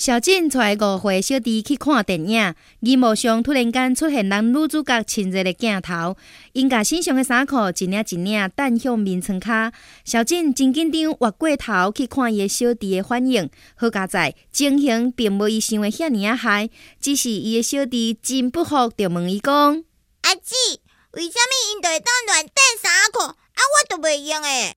小静带五岁小弟去看电影，荧幕上突然间出现男女主角亲热的镜头，因甲身上的衫裤一领一领弹向面床卡。小静真紧张，越过头去看伊的小弟的反应。好佳哉，情形并无伊想的遐尼啊嗨，只是伊的小弟真不服，就问伊讲：“阿姊，为什么因会当乱弹衫裤，啊我都袂用诶？”